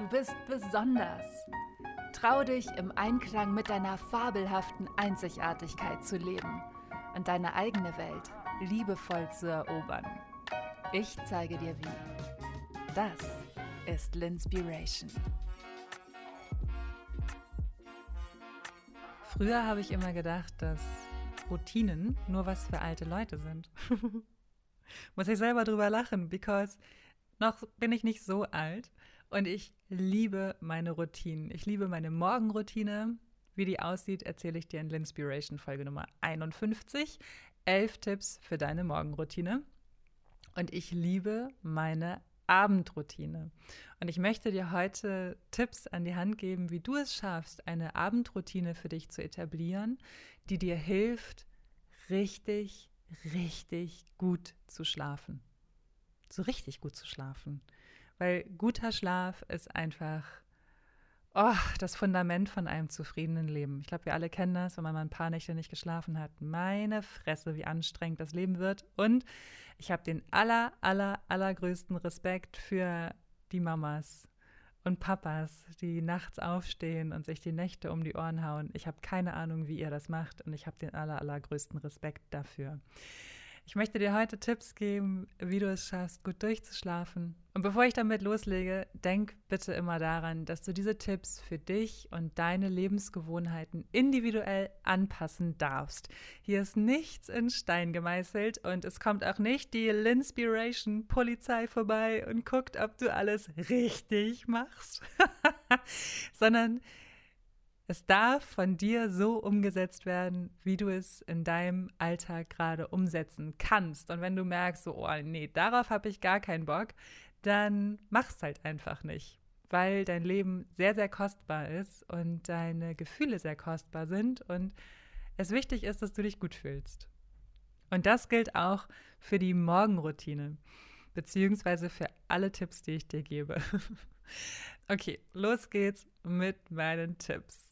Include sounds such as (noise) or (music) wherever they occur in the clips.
Du bist besonders. Trau dich, im Einklang mit deiner fabelhaften Einzigartigkeit zu leben und deine eigene Welt liebevoll zu erobern. Ich zeige dir wie. Das ist Linspiration. Früher habe ich immer gedacht, dass Routinen nur was für alte Leute sind. (laughs) Muss ich selber drüber lachen, because noch bin ich nicht so alt und ich liebe meine Routinen. Ich liebe meine Morgenroutine. Wie die aussieht, erzähle ich dir in Linspiration Folge Nummer 51. Elf Tipps für deine Morgenroutine. Und ich liebe meine Abendroutine. Und ich möchte dir heute Tipps an die Hand geben, wie du es schaffst, eine Abendroutine für dich zu etablieren, die dir hilft, richtig, richtig gut zu schlafen. So richtig gut zu schlafen. Weil guter Schlaf ist einfach oh, das Fundament von einem zufriedenen Leben. Ich glaube, wir alle kennen das, wenn man mal ein paar Nächte nicht geschlafen hat. Meine Fresse, wie anstrengend das Leben wird. Und ich habe den aller, aller, allergrößten Respekt für die Mamas und Papas, die nachts aufstehen und sich die Nächte um die Ohren hauen. Ich habe keine Ahnung, wie ihr das macht und ich habe den aller, allergrößten Respekt dafür. Ich möchte dir heute Tipps geben, wie du es schaffst, gut durchzuschlafen. Und bevor ich damit loslege, denk bitte immer daran, dass du diese Tipps für dich und deine Lebensgewohnheiten individuell anpassen darfst. Hier ist nichts in Stein gemeißelt und es kommt auch nicht die Linspiration Polizei vorbei und guckt, ob du alles richtig machst, (laughs) sondern es darf von dir so umgesetzt werden, wie du es in deinem Alltag gerade umsetzen kannst. Und wenn du merkst, so, oh nee, darauf habe ich gar keinen Bock, dann mach's halt einfach nicht, weil dein Leben sehr, sehr kostbar ist und deine Gefühle sehr kostbar sind und es wichtig ist, dass du dich gut fühlst. Und das gilt auch für die Morgenroutine, beziehungsweise für alle Tipps, die ich dir gebe. (laughs) okay, los geht's mit meinen Tipps.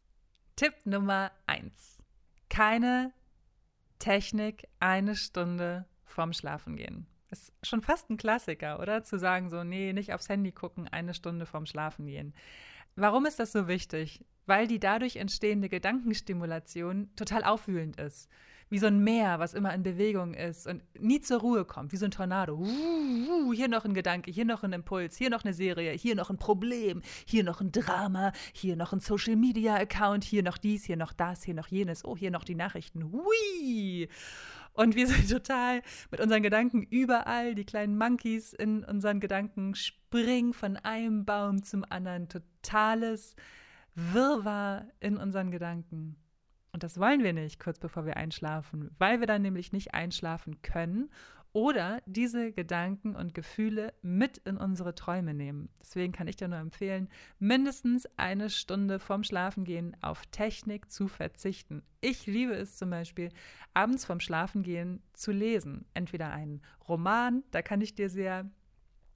Tipp Nummer eins: Keine Technik eine Stunde vorm Schlafengehen. Ist schon fast ein Klassiker, oder? Zu sagen so, nee, nicht aufs Handy gucken, eine Stunde vorm Schlafengehen. Warum ist das so wichtig? Weil die dadurch entstehende Gedankenstimulation total aufwühlend ist wie so ein Meer, was immer in Bewegung ist und nie zur Ruhe kommt, wie so ein Tornado. Hier noch ein Gedanke, hier noch ein Impuls, hier noch eine Serie, hier noch ein Problem, hier noch ein Drama, hier noch ein Social Media Account, hier noch dies, hier noch das, hier noch jenes, oh, hier noch die Nachrichten. Hui! Und wir sind total mit unseren Gedanken überall. Die kleinen Monkeys in unseren Gedanken springen von einem Baum zum anderen. Totales Wirrwarr in unseren Gedanken. Und das wollen wir nicht kurz bevor wir einschlafen, weil wir dann nämlich nicht einschlafen können oder diese Gedanken und Gefühle mit in unsere Träume nehmen. Deswegen kann ich dir nur empfehlen, mindestens eine Stunde vorm Schlafengehen auf Technik zu verzichten. Ich liebe es zum Beispiel, abends vorm Schlafengehen zu lesen. Entweder einen Roman, da kann ich dir sehr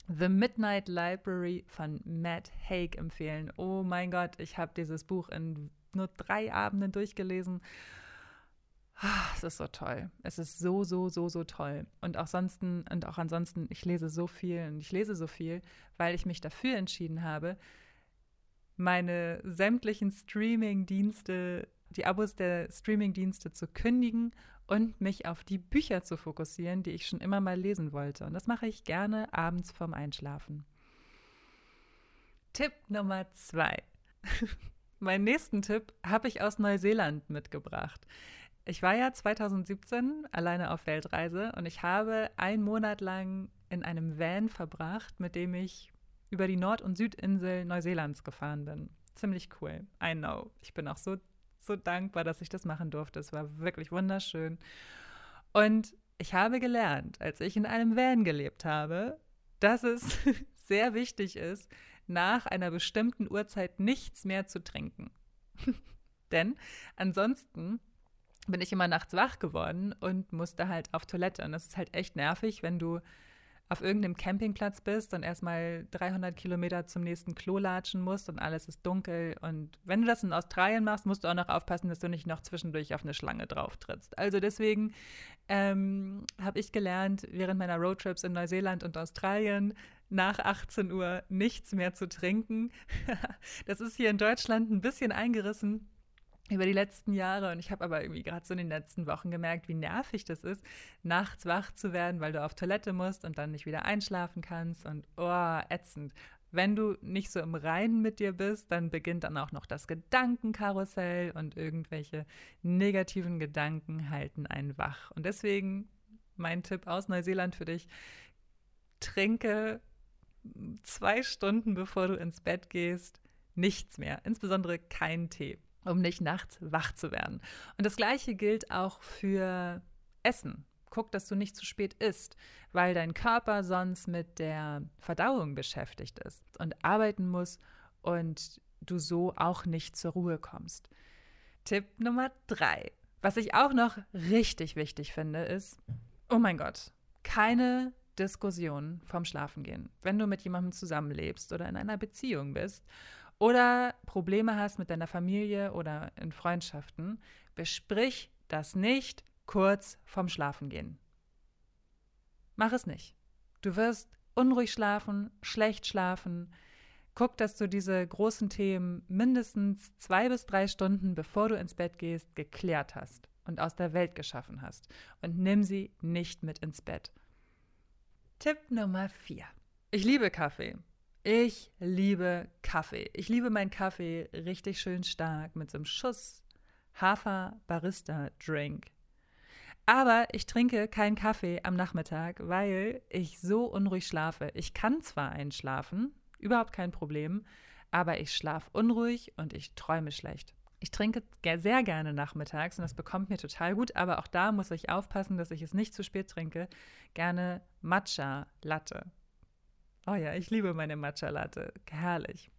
The Midnight Library von Matt Haig empfehlen. Oh mein Gott, ich habe dieses Buch in nur drei Abenden durchgelesen. Ah, es ist so toll. Es ist so, so, so, so toll. Und auch sonst, und auch ansonsten, ich lese so viel und ich lese so viel, weil ich mich dafür entschieden habe, meine sämtlichen Streaming-Dienste, die Abos der Streaming-Dienste zu kündigen und mich auf die Bücher zu fokussieren, die ich schon immer mal lesen wollte. Und das mache ich gerne abends vorm Einschlafen. Tipp Nummer zwei. (laughs) Meinen nächsten Tipp habe ich aus Neuseeland mitgebracht. Ich war ja 2017 alleine auf Weltreise und ich habe einen Monat lang in einem Van verbracht, mit dem ich über die Nord- und Südinsel Neuseelands gefahren bin. Ziemlich cool. I know. Ich bin auch so, so dankbar, dass ich das machen durfte. Es war wirklich wunderschön. Und ich habe gelernt, als ich in einem Van gelebt habe, dass es (laughs) sehr wichtig ist, nach einer bestimmten Uhrzeit nichts mehr zu trinken. (laughs) Denn ansonsten bin ich immer nachts wach geworden und musste halt auf Toilette. Und das ist halt echt nervig, wenn du auf irgendeinem Campingplatz bist und erstmal 300 Kilometer zum nächsten Klo latschen musst und alles ist dunkel. Und wenn du das in Australien machst, musst du auch noch aufpassen, dass du nicht noch zwischendurch auf eine Schlange drauf trittst. Also deswegen ähm, habe ich gelernt, während meiner Roadtrips in Neuseeland und Australien nach 18 Uhr nichts mehr zu trinken. (laughs) das ist hier in Deutschland ein bisschen eingerissen über die letzten Jahre. Und ich habe aber irgendwie gerade so in den letzten Wochen gemerkt, wie nervig das ist, nachts wach zu werden, weil du auf Toilette musst und dann nicht wieder einschlafen kannst. Und oh, ätzend. Wenn du nicht so im Reinen mit dir bist, dann beginnt dann auch noch das Gedankenkarussell und irgendwelche negativen Gedanken halten einen wach. Und deswegen mein Tipp aus Neuseeland für dich: Trinke zwei Stunden bevor du ins Bett gehst nichts mehr, insbesondere kein Tee um nicht nachts wach zu werden. Und das gleiche gilt auch für Essen. Guck, dass du nicht zu spät isst, weil dein Körper sonst mit der Verdauung beschäftigt ist und arbeiten muss und du so auch nicht zur Ruhe kommst. Tipp Nummer drei. Was ich auch noch richtig wichtig finde, ist, oh mein Gott, keine Diskussion vom Schlafengehen. Wenn du mit jemandem zusammenlebst oder in einer Beziehung bist oder Probleme hast mit deiner Familie oder in Freundschaften, besprich das nicht kurz vorm Schlafengehen. Mach es nicht. Du wirst unruhig schlafen, schlecht schlafen. Guck, dass du diese großen Themen mindestens zwei bis drei Stunden, bevor du ins Bett gehst, geklärt hast und aus der Welt geschaffen hast. Und nimm sie nicht mit ins Bett. Tipp Nummer vier. Ich liebe Kaffee. Ich liebe Kaffee. Ich liebe meinen Kaffee richtig schön stark mit so einem Schuss Hafer Barista Drink. Aber ich trinke keinen Kaffee am Nachmittag, weil ich so unruhig schlafe. Ich kann zwar einschlafen, überhaupt kein Problem, aber ich schlafe unruhig und ich träume schlecht. Ich trinke sehr gerne nachmittags und das bekommt mir total gut, aber auch da muss ich aufpassen, dass ich es nicht zu spät trinke. Gerne Matcha Latte. Oh ja, ich liebe meine Matcha-Latte. Herrlich.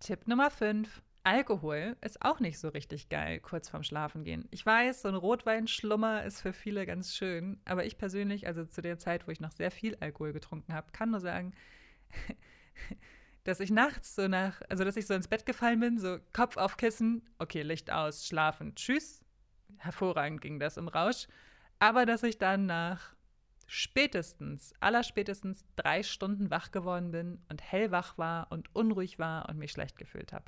Tipp Nummer 5. Alkohol ist auch nicht so richtig geil, kurz vorm Schlafengehen. Ich weiß, so ein Rotweinschlummer ist für viele ganz schön, aber ich persönlich, also zu der Zeit, wo ich noch sehr viel Alkohol getrunken habe, kann nur sagen, (laughs) dass ich nachts so nach, also dass ich so ins Bett gefallen bin, so Kopf auf Kissen, okay, Licht aus, schlafen, tschüss. Hervorragend ging das im Rausch. Aber dass ich dann nach spätestens, allerspätestens drei Stunden wach geworden bin und hellwach war und unruhig war und mich schlecht gefühlt habe.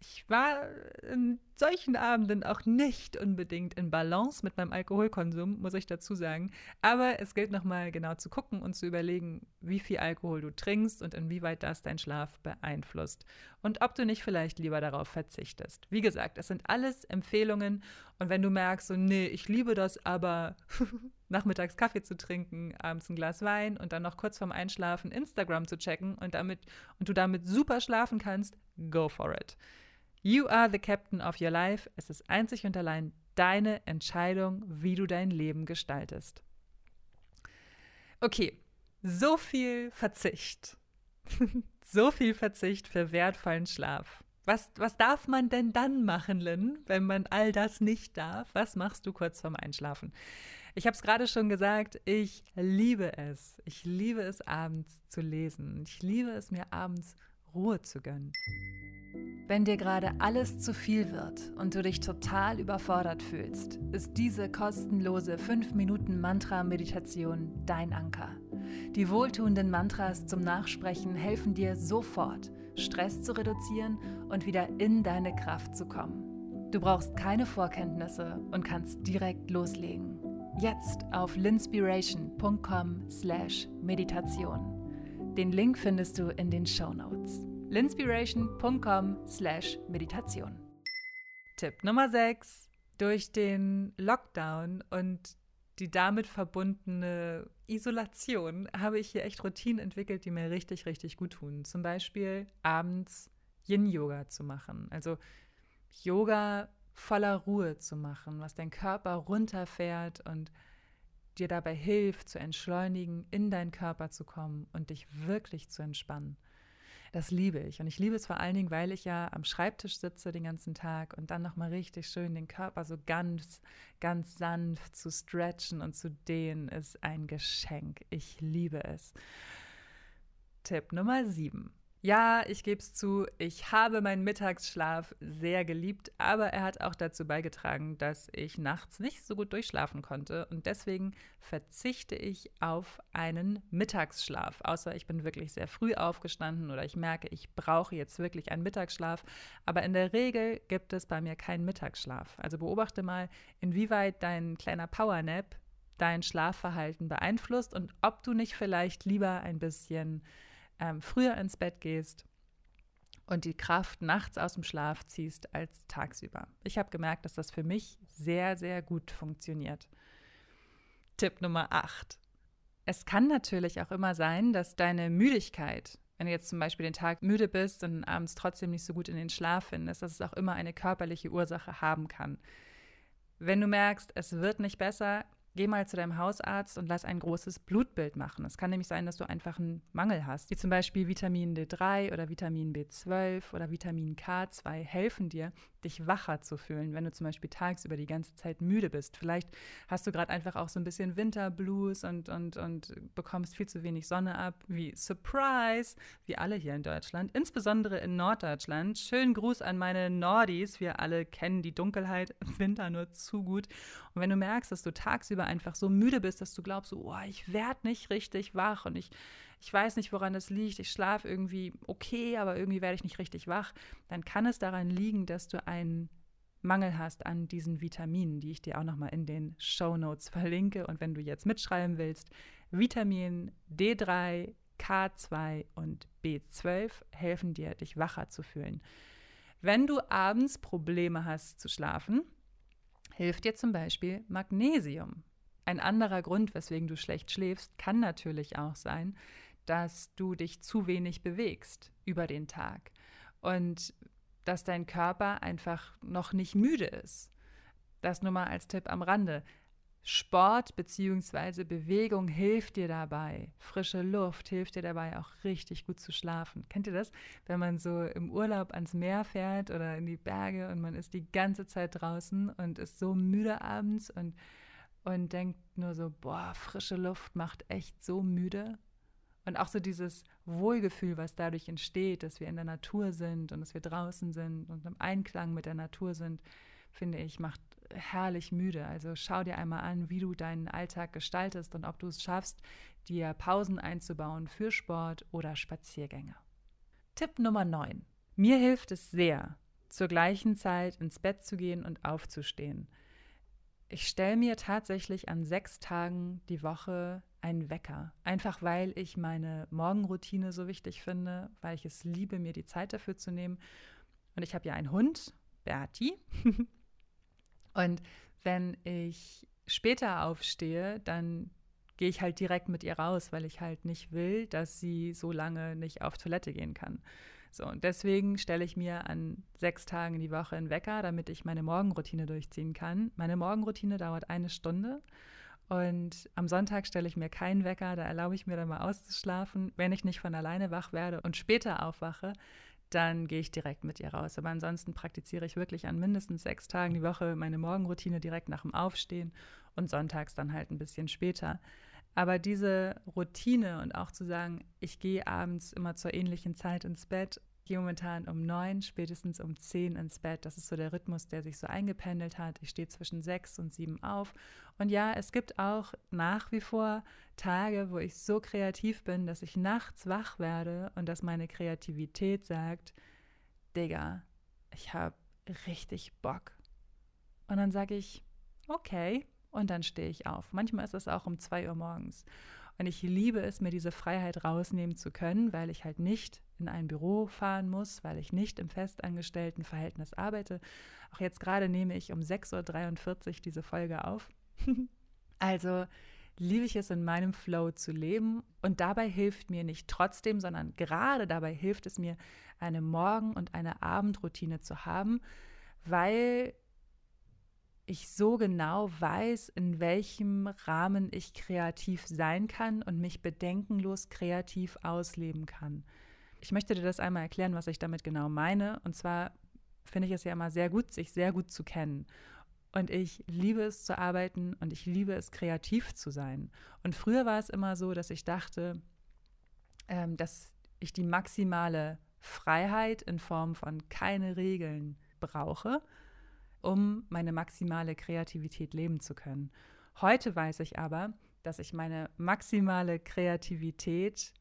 Ich war in solchen Abenden auch nicht unbedingt in Balance mit meinem Alkoholkonsum, muss ich dazu sagen. Aber es gilt nochmal genau zu gucken und zu überlegen, wie viel Alkohol du trinkst und inwieweit das deinen Schlaf beeinflusst. Und ob du nicht vielleicht lieber darauf verzichtest. Wie gesagt, es sind alles Empfehlungen. Und wenn du merkst, so, nee, ich liebe das, aber (laughs) nachmittags Kaffee zu trinken, abends ein Glas Wein und dann noch kurz vorm Einschlafen Instagram zu checken und damit und du damit super schlafen kannst, go for it. You are the captain of your life. Es ist einzig und allein deine Entscheidung, wie du dein Leben gestaltest. Okay, so viel Verzicht. (laughs) so viel Verzicht für wertvollen Schlaf. Was, was darf man denn dann machen, Lynn, wenn man all das nicht darf? Was machst du kurz vorm Einschlafen? Ich habe es gerade schon gesagt, ich liebe es. Ich liebe es abends zu lesen. Ich liebe es mir abends Ruhe zu gönnen. Wenn dir gerade alles zu viel wird und du dich total überfordert fühlst, ist diese kostenlose 5-Minuten-Mantra-Meditation dein Anker. Die wohltuenden Mantras zum Nachsprechen helfen dir sofort, Stress zu reduzieren und wieder in deine Kraft zu kommen. Du brauchst keine Vorkenntnisse und kannst direkt loslegen. Jetzt auf linspiration.com/meditation. Den Link findest du in den Show Notes linspiration.com/meditation. Tipp Nummer 6. Durch den Lockdown und die damit verbundene Isolation habe ich hier echt Routinen entwickelt, die mir richtig, richtig gut tun. Zum Beispiel abends Yin-Yoga zu machen. Also Yoga voller Ruhe zu machen, was dein Körper runterfährt und dir dabei hilft, zu entschleunigen, in deinen Körper zu kommen und dich wirklich zu entspannen. Das liebe ich. Und ich liebe es vor allen Dingen, weil ich ja am Schreibtisch sitze den ganzen Tag und dann nochmal richtig schön den Körper so ganz, ganz sanft zu stretchen und zu dehnen, ist ein Geschenk. Ich liebe es. Tipp Nummer 7. Ja, ich gebe es zu, ich habe meinen Mittagsschlaf sehr geliebt, aber er hat auch dazu beigetragen, dass ich nachts nicht so gut durchschlafen konnte. Und deswegen verzichte ich auf einen Mittagsschlaf, außer ich bin wirklich sehr früh aufgestanden oder ich merke, ich brauche jetzt wirklich einen Mittagsschlaf, aber in der Regel gibt es bei mir keinen Mittagsschlaf. Also beobachte mal, inwieweit dein kleiner Powernap dein Schlafverhalten beeinflusst und ob du nicht vielleicht lieber ein bisschen ähm, früher ins Bett gehst und die Kraft nachts aus dem Schlaf ziehst als tagsüber. Ich habe gemerkt, dass das für mich sehr, sehr gut funktioniert. Tipp Nummer 8. Es kann natürlich auch immer sein, dass deine Müdigkeit, wenn du jetzt zum Beispiel den Tag müde bist und abends trotzdem nicht so gut in den Schlaf findest, dass es auch immer eine körperliche Ursache haben kann. Wenn du merkst, es wird nicht besser, Geh mal zu deinem Hausarzt und lass ein großes Blutbild machen. Es kann nämlich sein, dass du einfach einen Mangel hast, wie zum Beispiel Vitamin D3 oder Vitamin B12 oder Vitamin K2 helfen dir, dich wacher zu fühlen, wenn du zum Beispiel tagsüber die ganze Zeit müde bist. Vielleicht hast du gerade einfach auch so ein bisschen Winterblues und, und, und bekommst viel zu wenig Sonne ab, wie Surprise, wie alle hier in Deutschland, insbesondere in Norddeutschland. Schönen Gruß an meine Nordis. Wir alle kennen die Dunkelheit im Winter nur zu gut. Und wenn du merkst, dass du tagsüber einfach so müde bist, dass du glaubst, oh, ich werde nicht richtig wach und ich, ich weiß nicht, woran das liegt, ich schlafe irgendwie okay, aber irgendwie werde ich nicht richtig wach, dann kann es daran liegen, dass du einen Mangel hast an diesen Vitaminen, die ich dir auch nochmal in den Show Notes verlinke. Und wenn du jetzt mitschreiben willst, Vitamin D3, K2 und B12 helfen dir, dich wacher zu fühlen. Wenn du abends Probleme hast zu schlafen, hilft dir zum Beispiel Magnesium. Ein anderer Grund, weswegen du schlecht schläfst, kann natürlich auch sein, dass du dich zu wenig bewegst über den Tag und dass dein Körper einfach noch nicht müde ist. Das nur mal als Tipp am Rande. Sport bzw. Bewegung hilft dir dabei. Frische Luft hilft dir dabei, auch richtig gut zu schlafen. Kennt ihr das? Wenn man so im Urlaub ans Meer fährt oder in die Berge und man ist die ganze Zeit draußen und ist so müde abends und, und denkt nur so, boah, frische Luft macht echt so müde. Und auch so dieses Wohlgefühl, was dadurch entsteht, dass wir in der Natur sind und dass wir draußen sind und im Einklang mit der Natur sind, finde ich, macht herrlich müde. Also schau dir einmal an, wie du deinen Alltag gestaltest und ob du es schaffst, dir Pausen einzubauen für Sport oder Spaziergänge. Tipp Nummer 9. Mir hilft es sehr, zur gleichen Zeit ins Bett zu gehen und aufzustehen. Ich stelle mir tatsächlich an sechs Tagen die Woche einen Wecker. Einfach weil ich meine Morgenroutine so wichtig finde, weil ich es liebe, mir die Zeit dafür zu nehmen. Und ich habe ja einen Hund, Berti. (laughs) Und wenn ich später aufstehe, dann gehe ich halt direkt mit ihr raus, weil ich halt nicht will, dass sie so lange nicht auf Toilette gehen kann. So, und deswegen stelle ich mir an sechs Tagen die Woche einen Wecker, damit ich meine Morgenroutine durchziehen kann. Meine Morgenroutine dauert eine Stunde. Und am Sonntag stelle ich mir keinen Wecker, da erlaube ich mir dann mal auszuschlafen. Wenn ich nicht von alleine wach werde und später aufwache, dann gehe ich direkt mit ihr raus. Aber ansonsten praktiziere ich wirklich an mindestens sechs Tagen die Woche meine Morgenroutine direkt nach dem Aufstehen und sonntags dann halt ein bisschen später. Aber diese Routine und auch zu sagen, ich gehe abends immer zur ähnlichen Zeit ins Bett gehe momentan um neun, spätestens um zehn ins Bett. Das ist so der Rhythmus, der sich so eingependelt hat. Ich stehe zwischen sechs und sieben auf. Und ja, es gibt auch nach wie vor Tage, wo ich so kreativ bin, dass ich nachts wach werde und dass meine Kreativität sagt, Digga, ich habe richtig Bock. Und dann sage ich, okay, und dann stehe ich auf. Manchmal ist es auch um zwei Uhr morgens. Und ich liebe es, mir diese Freiheit rausnehmen zu können, weil ich halt nicht in ein Büro fahren muss, weil ich nicht im festangestellten Verhältnis arbeite. Auch jetzt gerade nehme ich um 6.43 Uhr diese Folge auf. (laughs) also liebe ich es in meinem Flow zu leben und dabei hilft mir nicht trotzdem, sondern gerade dabei hilft es mir, eine Morgen- und eine Abendroutine zu haben, weil ich so genau weiß, in welchem Rahmen ich kreativ sein kann und mich bedenkenlos kreativ ausleben kann. ich möchte dir das einmal erklären, was ich damit genau meine. Und zwar finde ich es ja immer sehr gut, sich sehr gut zu kennen. Und ich liebe es zu arbeiten und ich liebe es, kreativ zu sein. Und früher war es immer so, dass ich dachte, ähm, dass ich die maximale Freiheit in Form von keine Regeln brauche, um meine maximale Kreativität leben zu können. Heute weiß ich aber, dass ich meine maximale Kreativität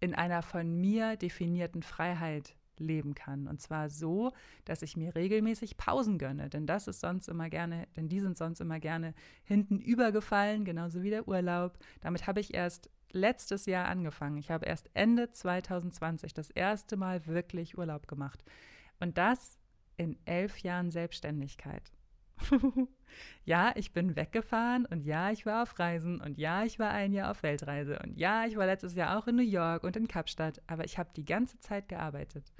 in einer von mir definierten Freiheit leben kann. Und zwar so, dass ich mir regelmäßig Pausen gönne. Denn das ist sonst immer gerne, denn die sind sonst immer gerne hinten übergefallen, genauso wie der Urlaub. Damit habe ich erst letztes Jahr angefangen. Ich habe erst Ende 2020 das erste Mal wirklich Urlaub gemacht. Und das in elf Jahren Selbstständigkeit. (laughs) ja, ich bin weggefahren und ja, ich war auf Reisen und ja, ich war ein Jahr auf Weltreise und ja, ich war letztes Jahr auch in New York und in Kapstadt, aber ich habe die ganze Zeit gearbeitet.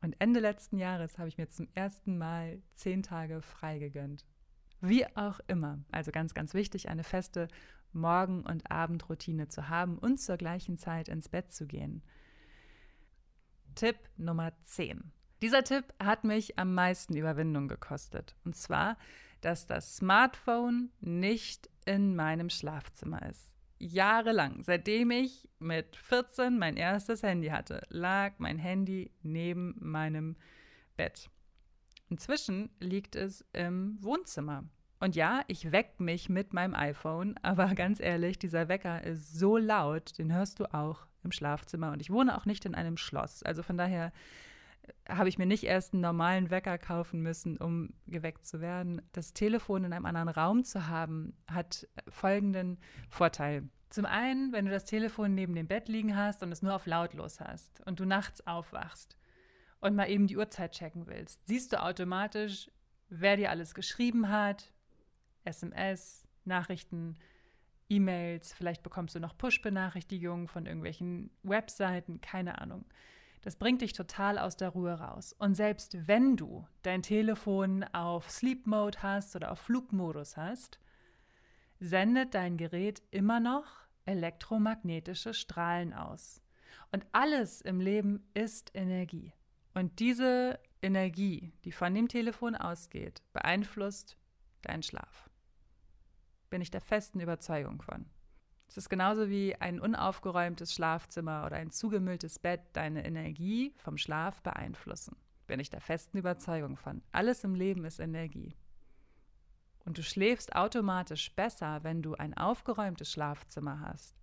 Und Ende letzten Jahres habe ich mir zum ersten Mal zehn Tage frei gegönnt. Wie auch immer. Also ganz, ganz wichtig, eine feste Morgen- und Abendroutine zu haben und zur gleichen Zeit ins Bett zu gehen. Tipp Nummer 10. Dieser Tipp hat mich am meisten Überwindung gekostet. Und zwar, dass das Smartphone nicht in meinem Schlafzimmer ist. Jahrelang, seitdem ich mit 14 mein erstes Handy hatte, lag mein Handy neben meinem Bett. Inzwischen liegt es im Wohnzimmer. Und ja, ich weck mich mit meinem iPhone, aber (laughs) ganz ehrlich, dieser Wecker ist so laut, den hörst du auch im Schlafzimmer. Und ich wohne auch nicht in einem Schloss. Also von daher habe ich mir nicht erst einen normalen Wecker kaufen müssen, um geweckt zu werden. Das Telefon in einem anderen Raum zu haben, hat folgenden Vorteil. Zum einen, wenn du das Telefon neben dem Bett liegen hast und es nur auf lautlos hast und du nachts aufwachst und mal eben die Uhrzeit checken willst, siehst du automatisch, wer dir alles geschrieben hat, SMS, Nachrichten, E-Mails, vielleicht bekommst du noch Push-Benachrichtigungen von irgendwelchen Webseiten, keine Ahnung. Das bringt dich total aus der Ruhe raus. Und selbst wenn du dein Telefon auf Sleep Mode hast oder auf Flugmodus hast, sendet dein Gerät immer noch elektromagnetische Strahlen aus. Und alles im Leben ist Energie. Und diese Energie, die von dem Telefon ausgeht, beeinflusst deinen Schlaf. Bin ich der festen Überzeugung von. Es ist genauso wie ein unaufgeräumtes Schlafzimmer oder ein zugemülltes Bett deine Energie vom Schlaf beeinflussen. Bin ich der festen Überzeugung von. Alles im Leben ist Energie. Und du schläfst automatisch besser, wenn du ein aufgeräumtes Schlafzimmer hast.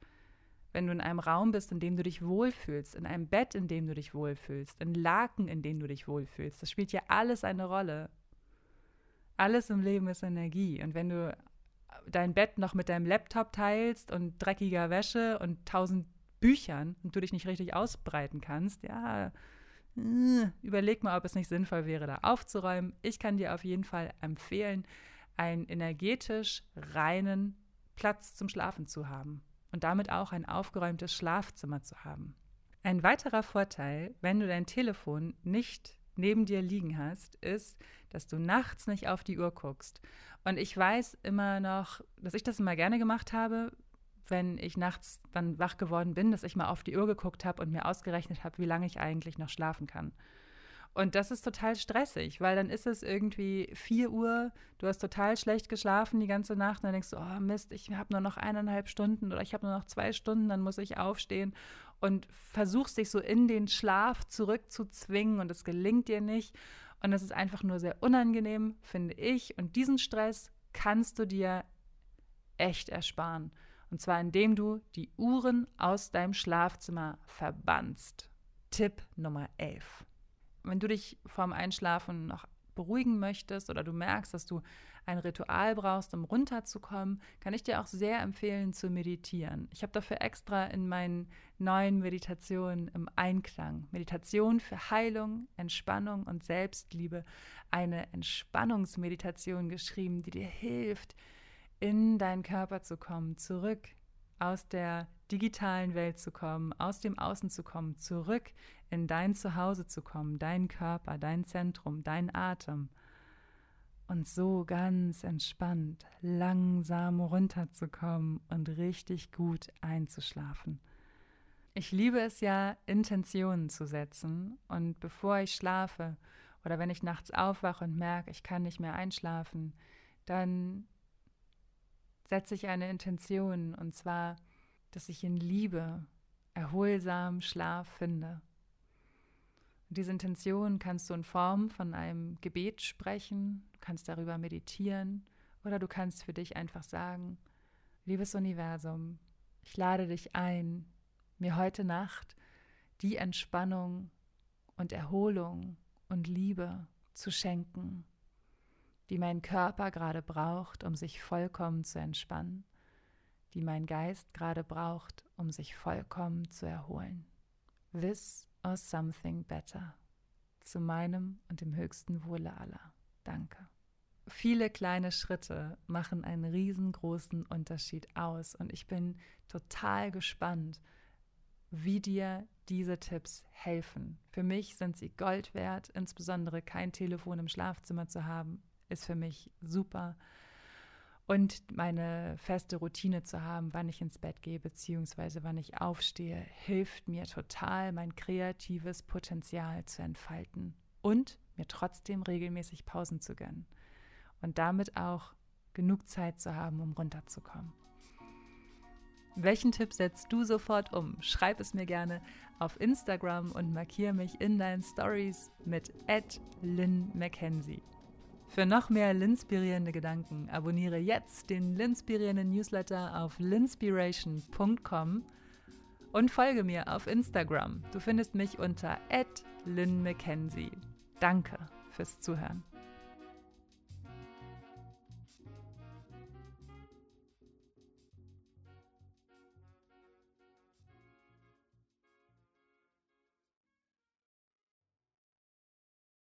Wenn du in einem Raum bist, in dem du dich wohlfühlst, in einem Bett, in dem du dich wohlfühlst, in Laken, in denen du dich wohlfühlst. Das spielt ja alles eine Rolle. Alles im Leben ist Energie. Und wenn du dein Bett noch mit deinem Laptop teilst und dreckiger Wäsche und tausend Büchern und du dich nicht richtig ausbreiten kannst, ja, äh, überleg mal, ob es nicht sinnvoll wäre, da aufzuräumen. Ich kann dir auf jeden Fall empfehlen, einen energetisch reinen Platz zum Schlafen zu haben und damit auch ein aufgeräumtes Schlafzimmer zu haben. Ein weiterer Vorteil, wenn du dein Telefon nicht neben dir liegen hast, ist, dass du nachts nicht auf die Uhr guckst und ich weiß immer noch, dass ich das immer gerne gemacht habe, wenn ich nachts dann wach geworden bin, dass ich mal auf die Uhr geguckt habe und mir ausgerechnet habe, wie lange ich eigentlich noch schlafen kann. Und das ist total stressig, weil dann ist es irgendwie 4 Uhr, du hast total schlecht geschlafen die ganze Nacht und dann denkst du, oh Mist, ich habe nur noch eineinhalb Stunden oder ich habe nur noch zwei Stunden, dann muss ich aufstehen und versuchst dich so in den Schlaf zurückzuzwingen und es gelingt dir nicht. Und das ist einfach nur sehr unangenehm, finde ich. Und diesen Stress kannst du dir echt ersparen. Und zwar indem du die Uhren aus deinem Schlafzimmer verbannst. Tipp Nummer 11. Wenn du dich vorm Einschlafen noch beruhigen möchtest oder du merkst, dass du ein Ritual brauchst, um runterzukommen, kann ich dir auch sehr empfehlen zu meditieren. Ich habe dafür extra in meinen neuen Meditationen im Einklang, Meditation für Heilung, Entspannung und Selbstliebe, eine Entspannungsmeditation geschrieben, die dir hilft, in deinen Körper zu kommen, zurück aus der digitalen Welt zu kommen, aus dem Außen zu kommen, zurück in dein Zuhause zu kommen, dein Körper, dein Zentrum, dein Atem und so ganz entspannt langsam runterzukommen und richtig gut einzuschlafen. Ich liebe es ja, Intentionen zu setzen und bevor ich schlafe oder wenn ich nachts aufwache und merke, ich kann nicht mehr einschlafen, dann setze ich eine Intention und zwar, dass ich in Liebe erholsam Schlaf finde. Diese Intention kannst du in Form von einem Gebet sprechen, du kannst darüber meditieren oder du kannst für dich einfach sagen, liebes Universum, ich lade dich ein, mir heute Nacht die Entspannung und Erholung und Liebe zu schenken, die mein Körper gerade braucht, um sich vollkommen zu entspannen, die mein Geist gerade braucht, um sich vollkommen zu erholen. This or something better. Zu meinem und dem höchsten Wohle aller. Danke. Viele kleine Schritte machen einen riesengroßen Unterschied aus und ich bin total gespannt, wie dir diese Tipps helfen. Für mich sind sie Gold wert, insbesondere kein Telefon im Schlafzimmer zu haben, ist für mich super. Und meine feste Routine zu haben, wann ich ins Bett gehe, beziehungsweise wann ich aufstehe, hilft mir total, mein kreatives Potenzial zu entfalten und mir trotzdem regelmäßig Pausen zu gönnen. Und damit auch genug Zeit zu haben, um runterzukommen. Welchen Tipp setzt du sofort um? Schreib es mir gerne auf Instagram und markiere mich in deinen Stories mit Lynn McKenzie. Für noch mehr linspirierende Gedanken abonniere jetzt den linspirierenden Newsletter auf linspiration.com und folge mir auf Instagram. Du findest mich unter @lynmckenzie. Danke fürs Zuhören.